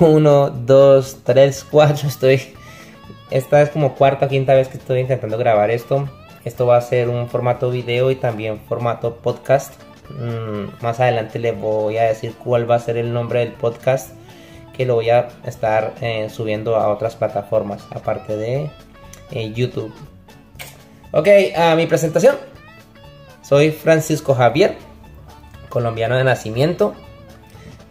1, 2, 3, 4. Estoy. Esta es como cuarta o quinta vez que estoy intentando grabar esto. Esto va a ser un formato video y también formato podcast. Mm, más adelante les voy a decir cuál va a ser el nombre del podcast que lo voy a estar eh, subiendo a otras plataformas aparte de eh, YouTube. Ok, a mi presentación. Soy Francisco Javier, colombiano de nacimiento.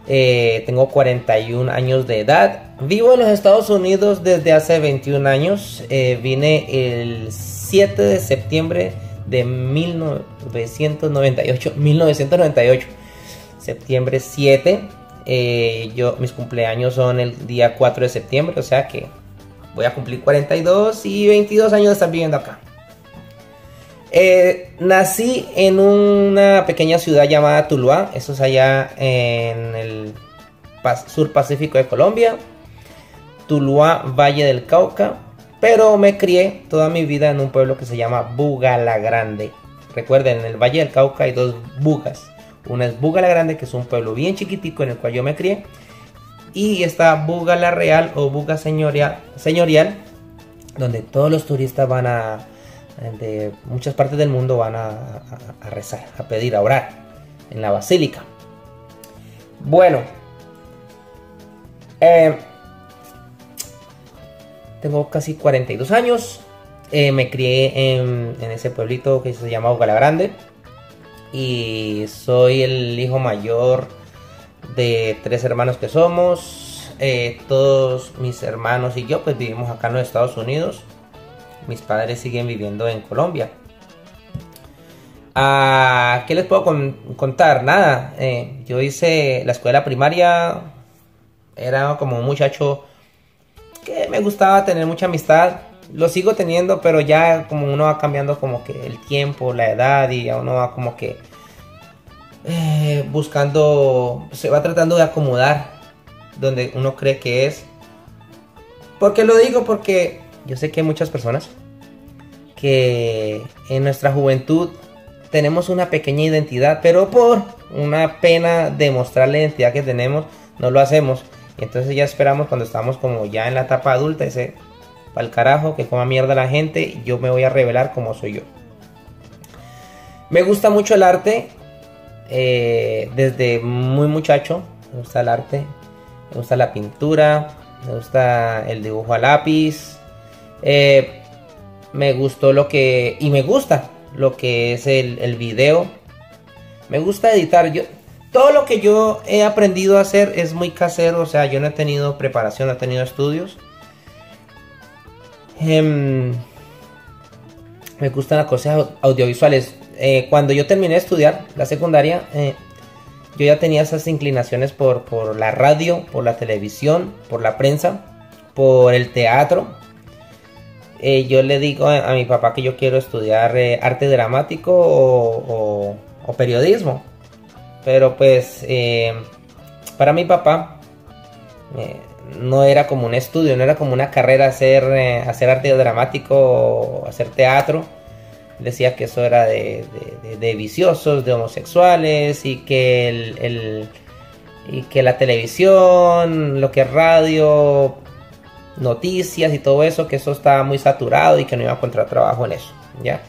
Eh, tengo 41 años de edad. Vivo en los Estados Unidos desde hace 21 años. vine el 7 de septiembre de 1998. 1998. Septiembre 7. Eh, yo, mis cumpleaños son el día 4 de septiembre. O sea que voy a cumplir 42 y 22 años de estar viviendo acá. Eh, nací en una pequeña ciudad llamada Tuluá. Eso es allá en el sur pacífico de Colombia. Tuluá, Valle del Cauca. Pero me crié toda mi vida en un pueblo que se llama Bugala Grande. Recuerden, en el Valle del Cauca hay dos bugas. Una es Bugala Grande, que es un pueblo bien chiquitico en el cual yo me crié. Y está Bugala Real o Buga Señorial, señorial donde todos los turistas van a, de muchas partes del mundo van a, rezar, a pedir, a orar en la basílica. Bueno, eh, tengo casi 42 años. Eh, me crié en, ese pueblito que se llama Ogala Grande. Y soy el hijo mayor de tres hermanos que somos. Eh, todos mis hermanos y yo pues vivimos acá en los Estados Unidos. Mis padres siguen viviendo en Colombia. Ah, ¿Qué les puedo contar? Nada. Eh, yo hice la escuela primaria. Era como un muchacho que me gustaba tener mucha amistad. Lo sigo teniendo, pero ya como uno va cambiando como que el tiempo, la edad y ya uno va como que eh, buscando, se va tratando de acomodar donde uno cree que es. ¿Por lo digo? Porque yo sé que hay muchas personas que en nuestra juventud tenemos una pequeña identidad, pero por una pena de mostrar la identidad que tenemos, no lo hacemos. Y entonces ya esperamos cuando estamos como ya en la etapa adulta, ese el carajo, que coma mierda la gente, yo me voy a revelar como soy yo. Me gusta mucho el arte, eh, desde muy muchacho, me gusta el arte, me gusta la pintura, me gusta el dibujo a lápiz, eh, me gustó lo que, y me gusta lo que es el, el video, me gusta editar, yo todo lo que yo he aprendido a hacer es muy casero, o sea, yo no he tenido preparación, no he tenido estudios. Em, me gustan las cosas audiovisuales. Eh, cuando yo terminé de estudiar la secundaria, eh, yo ya tenía esas inclinaciones por, por, la radio, por la televisión, por la prensa, por el teatro. Eh, yo le digo a, mi papá que yo quiero estudiar arte dramático o periodismo. Pero pues eh, para mi papá eh, no era como un estudio, no era como una carrera hacer, eh, hacer arte dramático o hacer teatro. Decía que eso era de, viciosos, de homosexuales y que, el, y que la televisión, lo que es radio, noticias y todo eso, que eso estaba muy saturado y que no iba a encontrar trabajo en eso. ¿ya?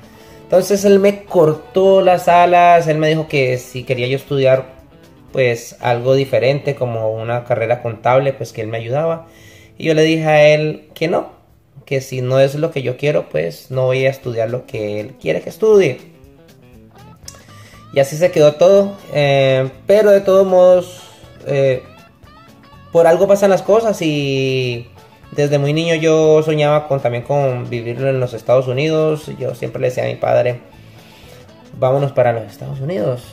Entonces él me cortó las alas, él me dijo que si quería yo estudiar pues algo diferente como una carrera contable, pues que él me ayudaba. Y yo le dije a él que no, que si no es lo que yo quiero, pues no voy a estudiar lo que él quiere que estudie. Y así se quedó todo. Eh, pero de todos modos, eh, por algo pasan las cosas y desde muy niño yo soñaba con también con vivir en los Estados Unidos. Yo siempre le decía a mi padre, vámonos para los Estados Unidos.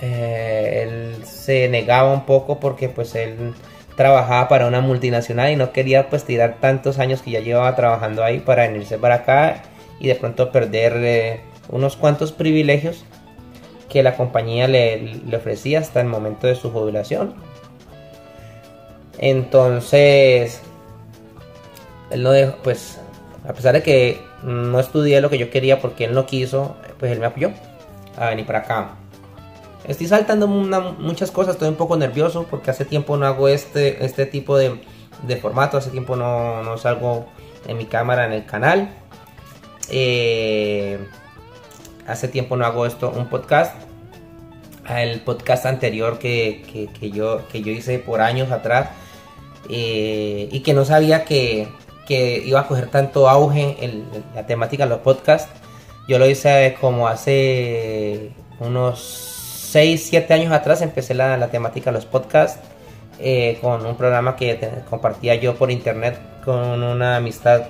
Eh, él se negaba un poco porque pues él trabajaba para una multinacional y no quería pues tirar tantos años que ya llevaba trabajando ahí para venirse para acá y de pronto perder eh, unos cuantos privilegios que la compañía le, le ofrecía hasta el momento de su jubilación. Entonces, él no dejó, pues, a pesar de que no estudié lo que yo quería porque él no quiso, pues él me apoyó a venir para acá. Estoy saltando muchas cosas, estoy un poco nervioso porque hace tiempo no hago este, este tipo de, formato, hace tiempo no, salgo en mi cámara en el canal. Eh, hace tiempo no hago esto, un podcast. El podcast anterior que, yo, que yo hice por años atrás eh, y que no sabía que, iba a coger tanto auge en la temática de los podcasts. Yo lo hice como hace unos 6, 7 años atrás, empecé la, temática de los podcasts eh, con un programa que compartía yo por internet con una amistad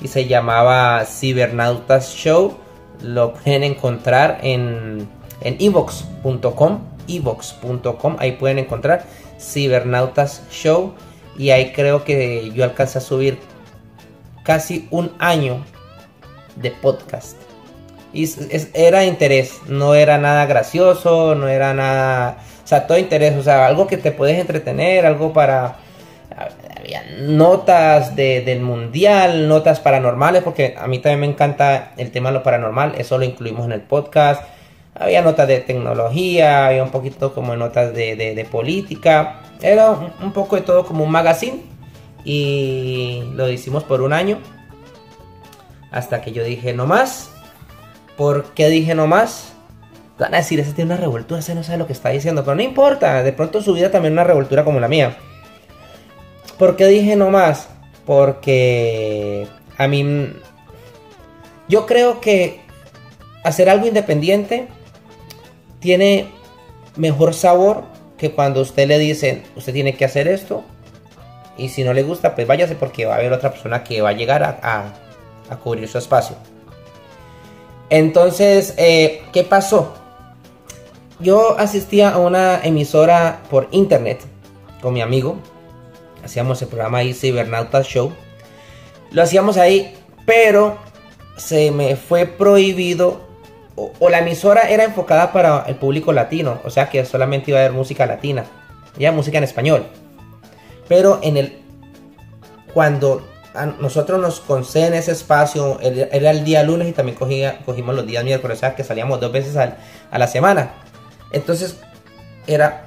y se llamaba Cibernautas Show. Lo pueden encontrar en, en evox.com, evox.com, ahí pueden encontrar Cibernautas Show y ahí creo que yo alcancé a subir casi un año de podcast. Y era interés, no era nada gracioso, no era nada, o sea, todo interés, o sea, algo que te puedes entretener, algo para, había notas del mundial, notas paranormales, porque a mí también me encanta el tema de lo paranormal, eso lo incluimos en el podcast. Había notas de tecnología, había un poquito como notas de, de política. Era un poco de todo como un magazine. Y lo hicimos por un año. Hasta que yo dije no más. ¿Por qué dije no más? Van a decir, ese tiene una revoltura, ese no sabe lo que está diciendo. Pero no importa, de pronto su vida también una revoltura como la mía. ¿Por qué dije no más? Porque a mí... Yo creo que hacer algo independiente tiene mejor sabor que cuando usted le dice, usted tiene que hacer esto, y si no le gusta, pues váyase porque va a haber otra persona que va a llegar a, cubrir su espacio. Entonces, eh, ¿qué pasó? Yo asistía a una emisora por internet con mi amigo. Hacíamos el programa ahí, Cibernautas Show. Lo hacíamos ahí, pero se me fue prohibido o, la emisora era enfocada para el público latino, o sea que solamente iba a haber música latina, ya música en español. Pero en el cuando nosotros nos conceden ese espacio, era el día lunes y también cogía, cogimos los días miércoles, o sea que salíamos dos veces a la semana. Entonces era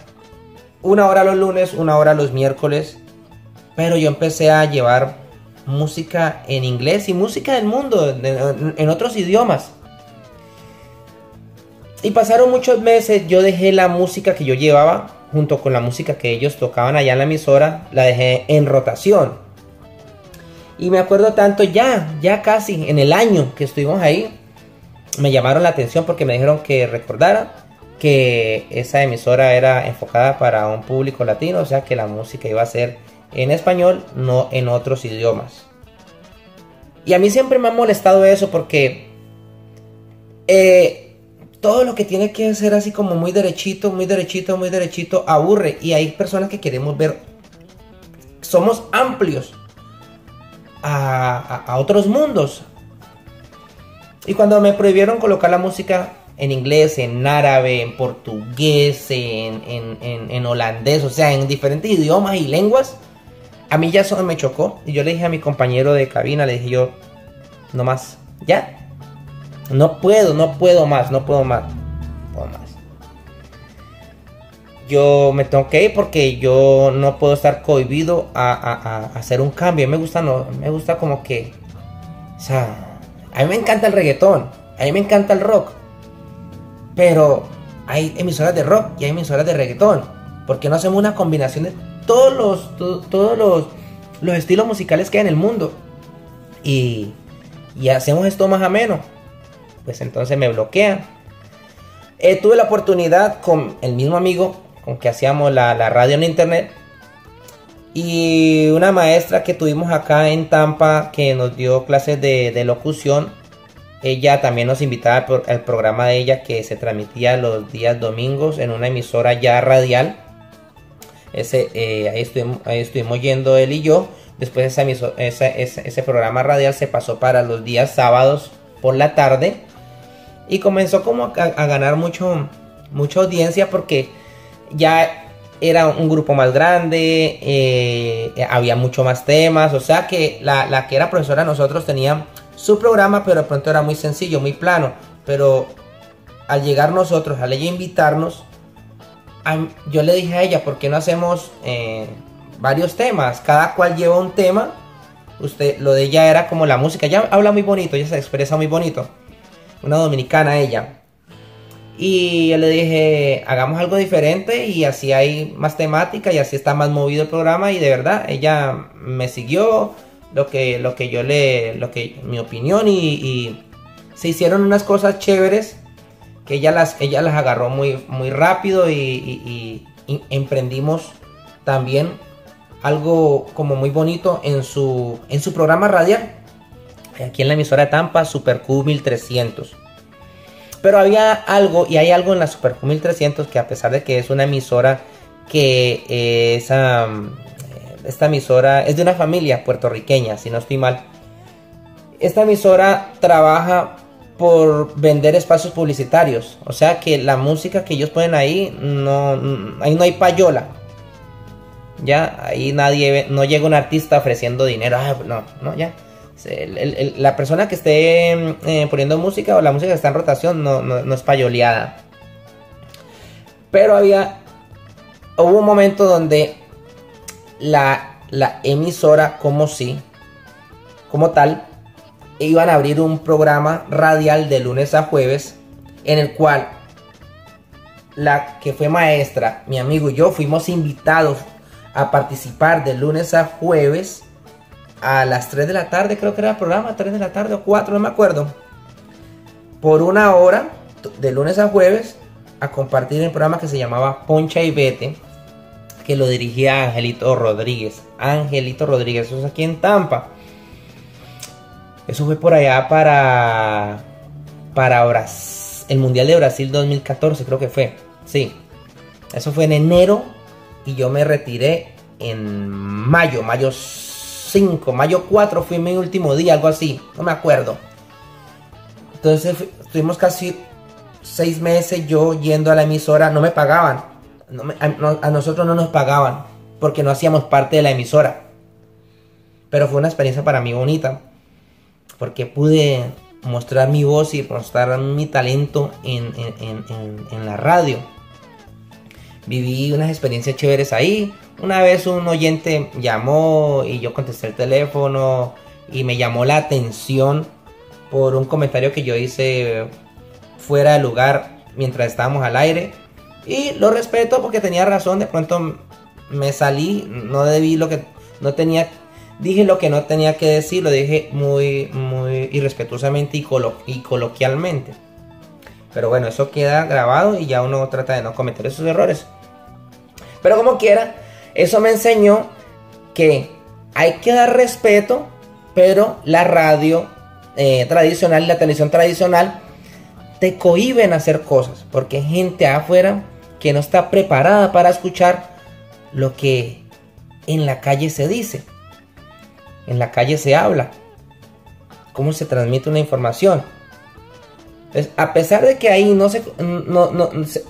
una hora los lunes, una hora los miércoles, pero yo empecé a llevar música en inglés y música del mundo, en otros idiomas. Y pasaron muchos meses, yo dejé la música que yo llevaba, junto con la música que ellos tocaban allá en la emisora, la dejé en rotación. Y me acuerdo tanto ya, ya casi en el año que estuvimos ahí, me llamaron la atención porque me dijeron que recordara que esa emisora era enfocada para un público latino, o sea que la música iba a ser en español, no en otros idiomas. Y a mí siempre me ha molestado eso porque eh, todo lo que tiene que ser así como muy derechito, muy derechito, muy derechito, aburre. Y hay personas que queremos ver, somos amplios a, otros mundos. Y cuando me prohibieron colocar la música en inglés, en árabe, en portugués, en, holandés, o sea, en diferentes idiomas y lenguas, a mí ya eso me chocó. Y yo le dije a mi compañero de cabina, le dije yo, no más, ya, no puedo, no puedo más, no puedo más. puedo más. Yo me tengo que ir porque yo no puedo estar cohibido a, hacer un cambio. Me gusta, no, me gusta como que. O sea, a mí me encanta el reggaetón. A mí me encanta el rock. Pero hay emisoras de rock y hay emisoras de reggaetón. Porque no hacemos una combinación de todos los, todos los, los estilos musicales que hay en el mundo? Y, y hacemos esto más ameno pues entonces me bloquean. Eh, tuve la oportunidad con el mismo amigo con que hacíamos la, radio en internet y una maestra que tuvimos acá en Tampa que nos dio clases de, locución. Ella también nos invitaba al programa de ella que se transmitía los días domingos en una emisora ya radial. Ese, eh, ahí, estuvimos, yendo él y yo. Después ese programa radial se pasó para los días sábados por la tarde y comenzó como a, ganar mucho, mucha audiencia porque ya era un grupo más grande, eh, había mucho más temas, o sea que la, que era profesora nosotros tenía su programa, pero de pronto era muy sencillo, muy plano, pero al llegar nosotros, al ella invitarnos, yo le dije a ella, ¿por qué no hacemos eh, varios temas? Cada cual lleva un tema. Usted, lo de ella era como la música. Ella habla muy bonito, ella se expresa muy bonito. Una dominicana ella. Y yo le dije, hagamos algo diferente y así hay más temática y así está más movido el programa y de verdad ella me siguió lo que, lo que yo le, lo que, mi opinión y, se hicieron unas cosas chéveres que ella las, ella las agarró muy, muy rápido y, emprendimos también algo como muy bonito en su, en su programa radial aquí en la emisora Tampa, Super Q 1300. Pero había algo, y hay algo en la Super 1300 que a pesar de que es una emisora que es, esta emisora es de una familia puertorriqueña, si no estoy mal. Esta emisora trabaja por vender espacios publicitarios. O sea que la música que ellos ponen ahí, no, ahí no hay payola. Ya, ahí nadie, no llega un artista ofreciendo dinero. Ah, no, no, ya la persona que esté eh, poniendo música o la música que está en rotación no, es payoleada. Pero había. Hubo un momento donde la, la emisora, como si, como tal, iban a abrir un programa radial de lunes a jueves en el cual la que fue maestra, mi amigo y yo fuimos invitados a participar de lunes a jueves a las 3 de la tarde, creo que era el programa, 3 de la tarde o 4, no me acuerdo. Por una hora, de lunes a jueves, a compartir el programa que se llamaba Poncha y Vete, que lo dirigía Angelito Rodríguez. Angelito Rodríguez, eso es aquí en Tampa. Eso fue por allá para, para el Mundial de Brasil 2014, creo que fue. Sí, eso fue en enero y yo me retiré en mayo, mayo 5, mayo 4 fue mi último día, algo así, no me acuerdo. Entonces estuvimos casi seis meses yo yendo a la emisora, no me pagaban, a, nosotros no nos pagaban porque no hacíamos parte de la emisora. Pero fue una experiencia para mí bonita porque pude mostrar mi voz y mostrar mi talento en, en la radio. Viví unas experiencias chéveres ahí, una vez un oyente llamó y yo contesté el teléfono y me llamó la atención por un comentario que yo hice fuera de lugar mientras estábamos al aire. Y lo respeto porque tenía razón, de pronto me salí, no debí lo que no tenía, dije lo que no tenía que decir, lo dije muy, muy irrespetuosamente y, y coloquialmente. Pero bueno, eso queda grabado y ya uno trata de no cometer esos errores. Pero como quiera, eso me enseñó que hay que dar respeto, pero la radio eh, tradicional la televisión tradicional te cohiben hacer cosas, porque hay gente afuera que no está preparada para escuchar lo que en la calle se dice, en la calle se habla, cómo se transmite una información. a pesar de que ahí no se, no,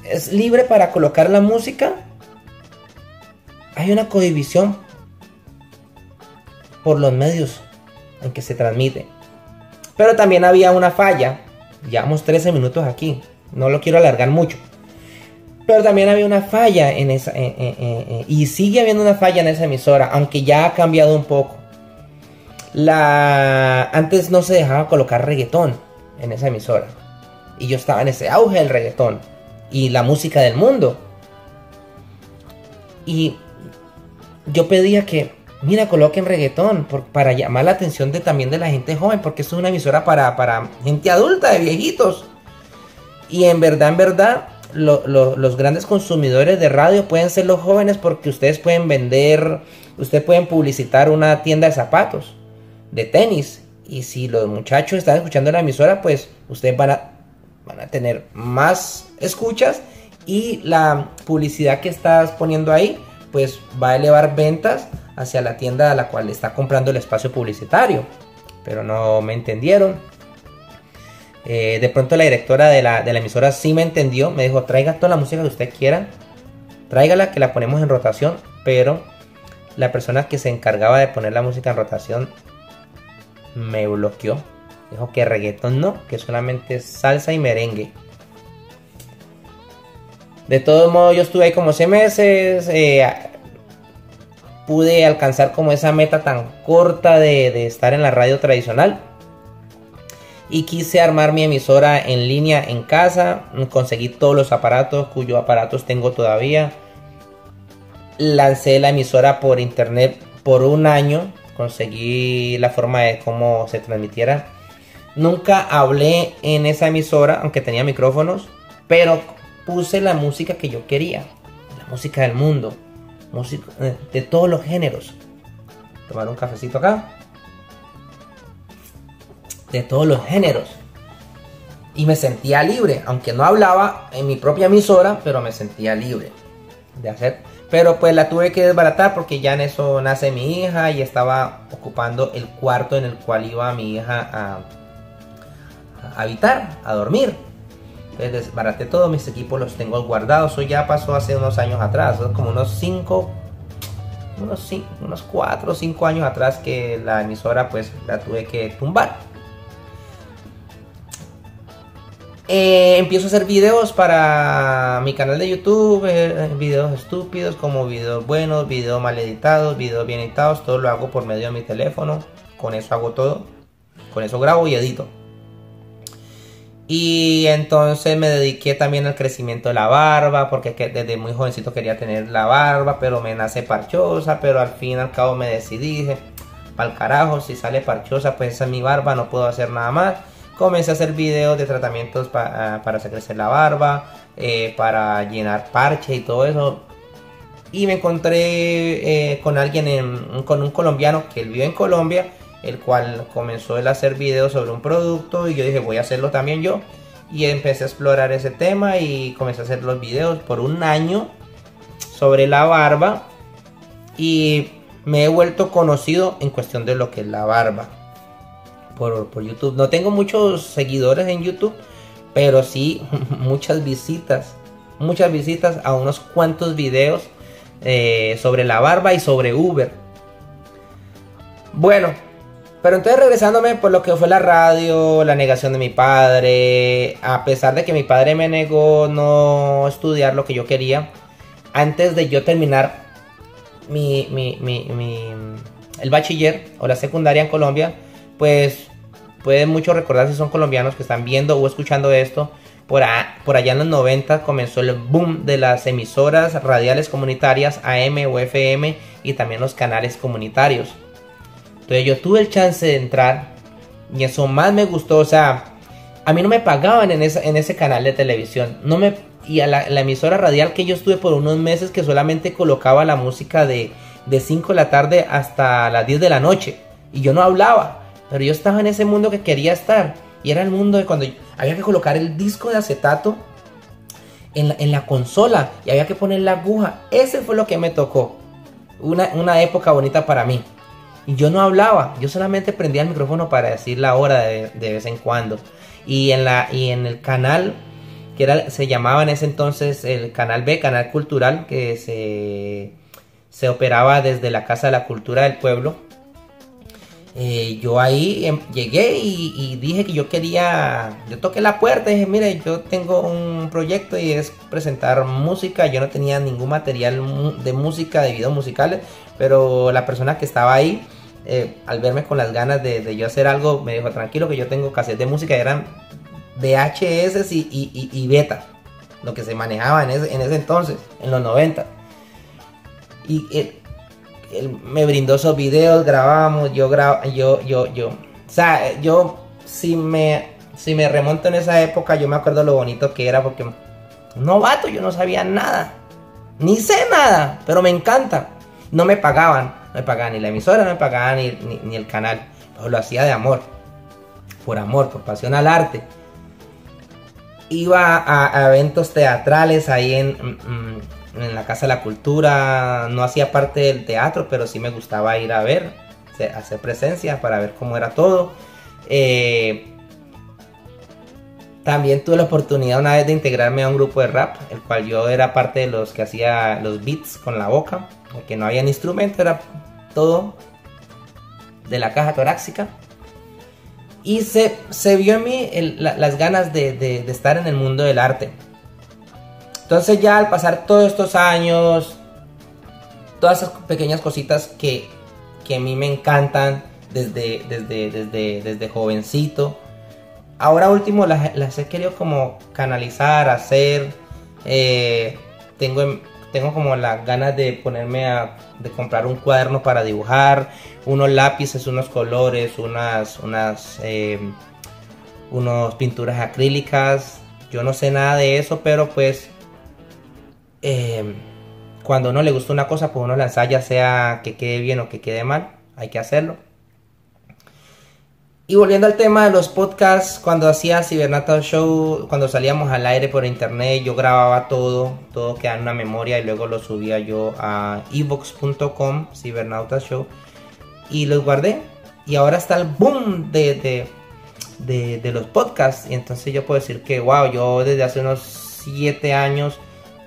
es libre para colocar la música, hay una cohibición por los medios en que se transmite. Pero también había una falla. Llevamos 13 minutos aquí. No lo quiero alargar mucho. Pero también había una falla en esa. y sigue habiendo una falla en esa emisora. Aunque ya ha cambiado un poco. La, antes no se dejaba colocar reggaetón en esa emisora. Y yo estaba en ese auge del reggaetón. Y la música del mundo. Y yo pedía que, mira, coloquen reggaetón para llamar la atención de, también de la gente joven, porque esto es una emisora para, para gente adulta, de viejitos. Y en verdad, en verdad, los grandes consumidores de radio pueden ser los jóvenes porque ustedes pueden vender, ustedes pueden publicitar una tienda de zapatos, de tenis. Y si los muchachos están escuchando la emisora, pues ustedes van a, van a tener más escuchas y la publicidad que estás poniendo ahí pues va a elevar ventas hacia la tienda a la cual está comprando el espacio publicitario. Pero no me entendieron. Eh, de pronto la directora de la, emisora sí me entendió. Me dijo, traiga toda la música que usted quiera. Tráigala que la ponemos en rotación. Pero la persona que se encargaba de poner la música en rotación me bloqueó. Dijo que reggaeton no, que solamente salsa y merengue. De todos modos, yo estuve ahí como 6 meses. Eh, pude alcanzar como esa meta tan corta de, de estar en la radio tradicional y quise armar mi emisora en línea en casa. Conseguí todos los aparatos, cuyos aparatos tengo todavía. Lancé la emisora por internet por un año. Conseguí la forma de cómo se transmitiera. Nunca hablé en esa emisora, aunque tenía micrófonos, pero puse la música que yo quería. La música del mundo. Música eh, de todos los géneros. Tomar un cafecito acá de todos los géneros. Y me sentía libre, aunque no hablaba en mi propia emisora, pero me sentía libre de hacer. Pero pues la tuve que desbaratar porque ya en eso nace mi hija y estaba ocupando el cuarto en el cual iba mi hija a, habitar, a dormir. Entonces desbaraté todos mis equipos, los tengo guardados. Eso ya pasó hace unos años atrás, como unos 5, unos 5, unos 4 o 5 años atrás que la emisora pues la tuve que tumbar. Eh, empiezo a hacer videos para mi canal de YouTube, eh, videos estúpidos como videos buenos, videos mal editados, videos bien editados, todo lo hago por medio de mi teléfono, con eso hago todo, con eso grabo y edito. Y entonces me dediqué también al crecimiento de la barba, porque desde muy jovencito quería tener la barba, pero me nace parchosa, pero al fin y al cabo me decidí, dije, al carajo, si sale parchosa, pues esa es mi barba, no puedo hacer nada más comencé a hacer videos de tratamientos ah, para hacer crecer la barba, eh, para llenar parche y todo eso. Y me encontré eh, con alguien, con un colombiano que vive en Colombia, el cual comenzó a hacer videos sobre un producto y yo dije voy a hacerlo también yo. Y empecé a explorar ese tema y comencé a hacer los videos por un año sobre la barba. Y me he vuelto conocido en cuestión de lo que es la barba por, YouTube. No tengo muchos seguidores en YouTube, pero sí muchas visitas. Muchas visitas a unos cuantos videos eh, sobre la barba y sobre Uber. Bueno, pero entonces regresándome por lo que fue la radio, la negación de mi padre, a pesar de que mi padre me negó no estudiar lo que yo quería, antes de yo terminar mi, mi, mi, el bachiller o la secundaria en Colombia, pues pueden mucho recordar si son colombianos que están viendo o escuchando esto. Por, por allá en los 90 comenzó el boom de las emisoras radiales comunitarias AM o FM y también los canales comunitarios. Entonces yo tuve el chance de entrar y eso más me gustó. O sea, a mí no me pagaban en, en ese canal de televisión. No me, y a la, emisora radial que yo estuve por unos meses que solamente colocaba la música de, de 5 de la tarde hasta las 10 de la noche. Y yo no hablaba. Pero yo estaba en ese mundo que quería estar. Y era el mundo de cuando había que colocar el disco de acetato en la, consola y había que poner la aguja. Ese fue lo que me tocó. Una, época bonita para mí. Y yo no hablaba, yo solamente prendía el micrófono para decir la hora de, vez en cuando. Y en, la, y en el canal, que era, se llamaba en ese entonces el canal B, canal cultural, que se, se operaba desde la Casa de la Cultura del Pueblo eh, yo ahí em, llegué y, dije que yo quería, yo toqué la puerta y dije, mire, yo tengo un proyecto y es presentar música, yo no tenía ningún material de música, de videos musicales, pero la persona que estaba ahí, eh, al verme con las ganas de, yo hacer algo, me dijo, tranquilo que yo tengo cassettes de música, eran VHS y, y, y, beta, lo que se manejaba en ese, en ese entonces, en los 90. Y eh, él me brindó esos videos, grabábamos, yo grabo, yo, yo, yo. O sea, yo si me, si me remonto en esa época, yo me acuerdo lo bonito que era porque novato, yo no sabía nada. Ni sé nada, pero me encanta. No me pagaban, no me pagaban ni la emisora, no me pagaban ni, el canal. Lo hacía de amor. Por amor, por pasión al arte. Iba a, eventos teatrales ahí en... Mm, mm, en la Casa de la Cultura, no hacía parte del teatro, pero sí me gustaba ir a ver, hacer presencia para ver cómo era todo. Eh, también tuve la oportunidad una vez de integrarme a un grupo de rap, el cual yo era parte de los que hacía los beats con la boca, porque no había instrumento, era todo de la caja torácica. Y se, se vio en mí las ganas de estar en el mundo del arte Entonces ya al pasar todos estos años, todas esas pequeñas cositas que, que a mí me encantan desde, desde, desde, desde jovencito, ahora último las, las, he querido como canalizar, hacer. Eh, tengo, tengo como las ganas de ponerme a de comprar un cuaderno para dibujar, unos lápices, unos colores, unas, unas, eh, unos pinturas acrílicas. Yo no sé nada de eso, pero pues eh, cuando uno le gusta una cosa, pues uno la ensaya, sea que quede bien o que quede mal, hay que hacerlo. Y volviendo al tema de los podcasts, cuando hacía Cibernata Show, cuando salíamos al aire por internet, yo grababa todo, todo quedaba en una memoria y luego lo subía yo a evox.com, Cibernauta Show, y los guardé. Y ahora está el boom de, de, los podcasts. Y entonces yo puedo decir que, wow, yo desde hace unos 7 años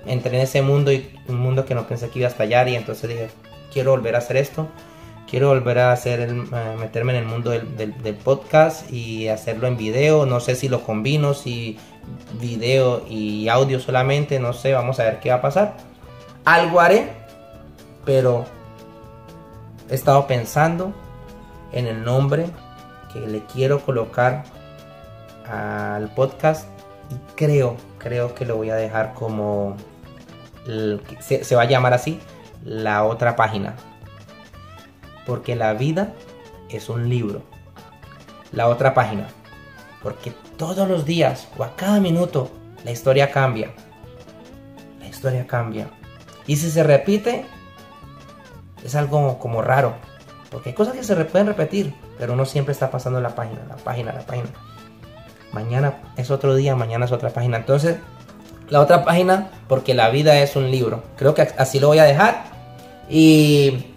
entré en ese mundo y un mundo que no pensé que iba a estallar. Y entonces dije, quiero volver a hacer esto quiero volver a hacer el, meterme en el mundo del, podcast y hacerlo en video. No sé si lo combino, si video y audio solamente, no sé, vamos a ver qué va a pasar. Algo haré, pero he estado pensando en el nombre que le quiero colocar al podcast y creo, creo que lo voy a dejar como se va a llamar así, la otra página porque la vida es un libro. La otra página, porque todos los días o a cada minuto la historia cambia. La historia cambia. Y si se repite, es algo como raro. Porque hay cosas que se pueden repetir, pero uno siempre está pasando la página, la página, la página. Mañana es otro día, mañana es otra página. Entonces, la otra página, porque la vida es un libro. Creo que así lo voy a dejar. Y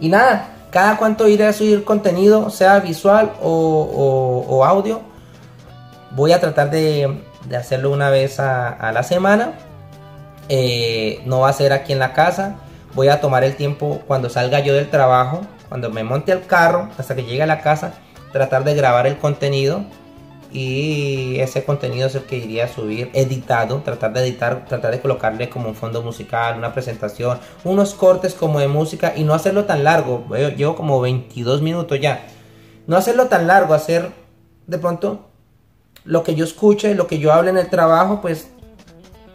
y nada, cada cuanto iré a subir contenido, sea visual o, audio, voy a tratar de, hacerlo una vez a, la semana. Eh, no va a ser aquí en la casa. Voy a tomar el tiempo cuando salga yo del trabajo, cuando me monte al carro, hasta que llegue a la casa, tratar de grabar el contenido y ese contenido es el que iría a subir editado, tratar de editar, tratar de colocarle como un fondo musical, una presentación, unos cortes como de música y no hacerlo tan largo, llevo como 22 minutos ya, no hacerlo tan largo, hacer de pronto lo que yo escuche, lo que yo hable en el trabajo, pues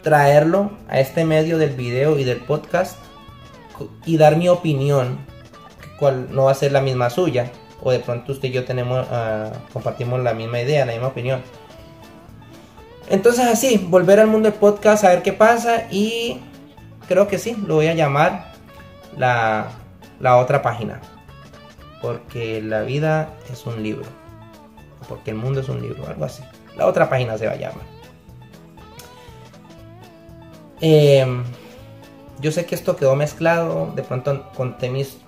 traerlo a este medio del video y del podcast y dar mi opinión, cual no va a ser la misma suya o de pronto usted y yo tenemos, ah, compartimos la misma idea, la misma opinión. Entonces así, volver al mundo del podcast a ver qué pasa y creo que sí, lo voy a llamar la, la otra página. Porque la vida es un libro. Porque el mundo es un libro, algo así. La otra página se va a llamar. Em, yo sé que esto quedó mezclado, de pronto conté mis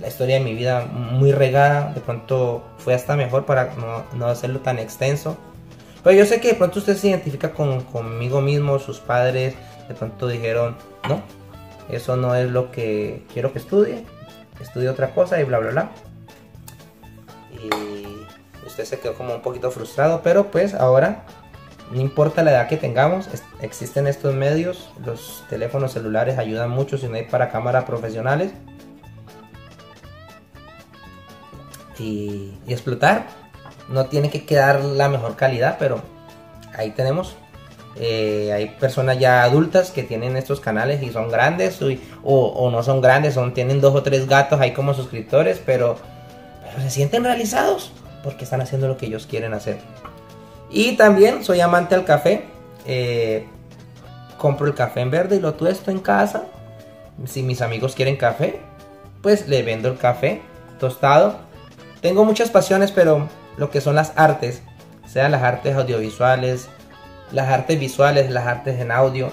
la historia de mi vida muy regada. De pronto fue hasta mejor para no, hacerlo tan extenso. Pero yo sé que de pronto usted se identifica con, conmigo mismo, sus padres. De pronto dijeron, no, eso no es lo que quiero que estudie. Estudie otra cosa y bla, bla, bla. Y usted se quedó como un poquito frustrado. Pero pues ahora, no importa la edad que tengamos, existen estos medios. Los teléfonos celulares ayudan mucho si no hay para cámaras profesionales. Y, explotar. No tiene que quedar la mejor calidad, pero ahí tenemos. Eh, hay personas ya adultas que tienen estos canales y son grandes o, no son grandes, son, tienen dos o tres gatos ahí como suscriptores, pero, se sienten realizados porque están haciendo lo que ellos quieren hacer. Y también soy amante al café. Eh, compro el café en verde y lo tuesto en casa. Si mis amigos quieren café, pues le vendo el café tostado tengo muchas pasiones, pero lo que son las artes, sean las artes audiovisuales, las artes visuales, las artes en audio,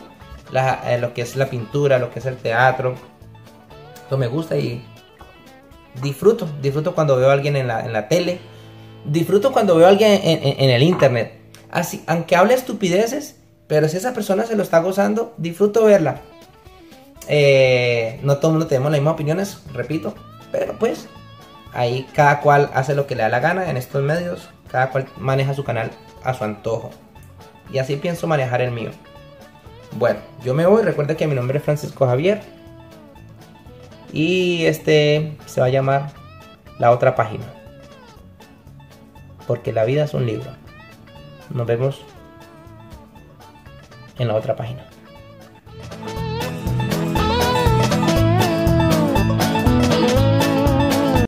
eh, lo que es la pintura, lo que es el teatro, eso me gusta y disfruto, disfruto cuando veo a alguien en la, tele, disfruto cuando veo a alguien en, el internet. Así, aunque hable estupideces, pero si esa persona se lo está gozando, disfruto verla. Eh, no todo el mundo tenemos las mismas opiniones, repito, pero pues Ahí cada cual hace lo que le da la gana en estos medios, cada cual maneja su canal a su antojo. Y así pienso manejar el mío. Bueno, yo me voy. Recuerda que mi nombre es Francisco Javier. Y este se va a llamar La otra página. Porque la vida es un libro. Nos vemos en la otra página.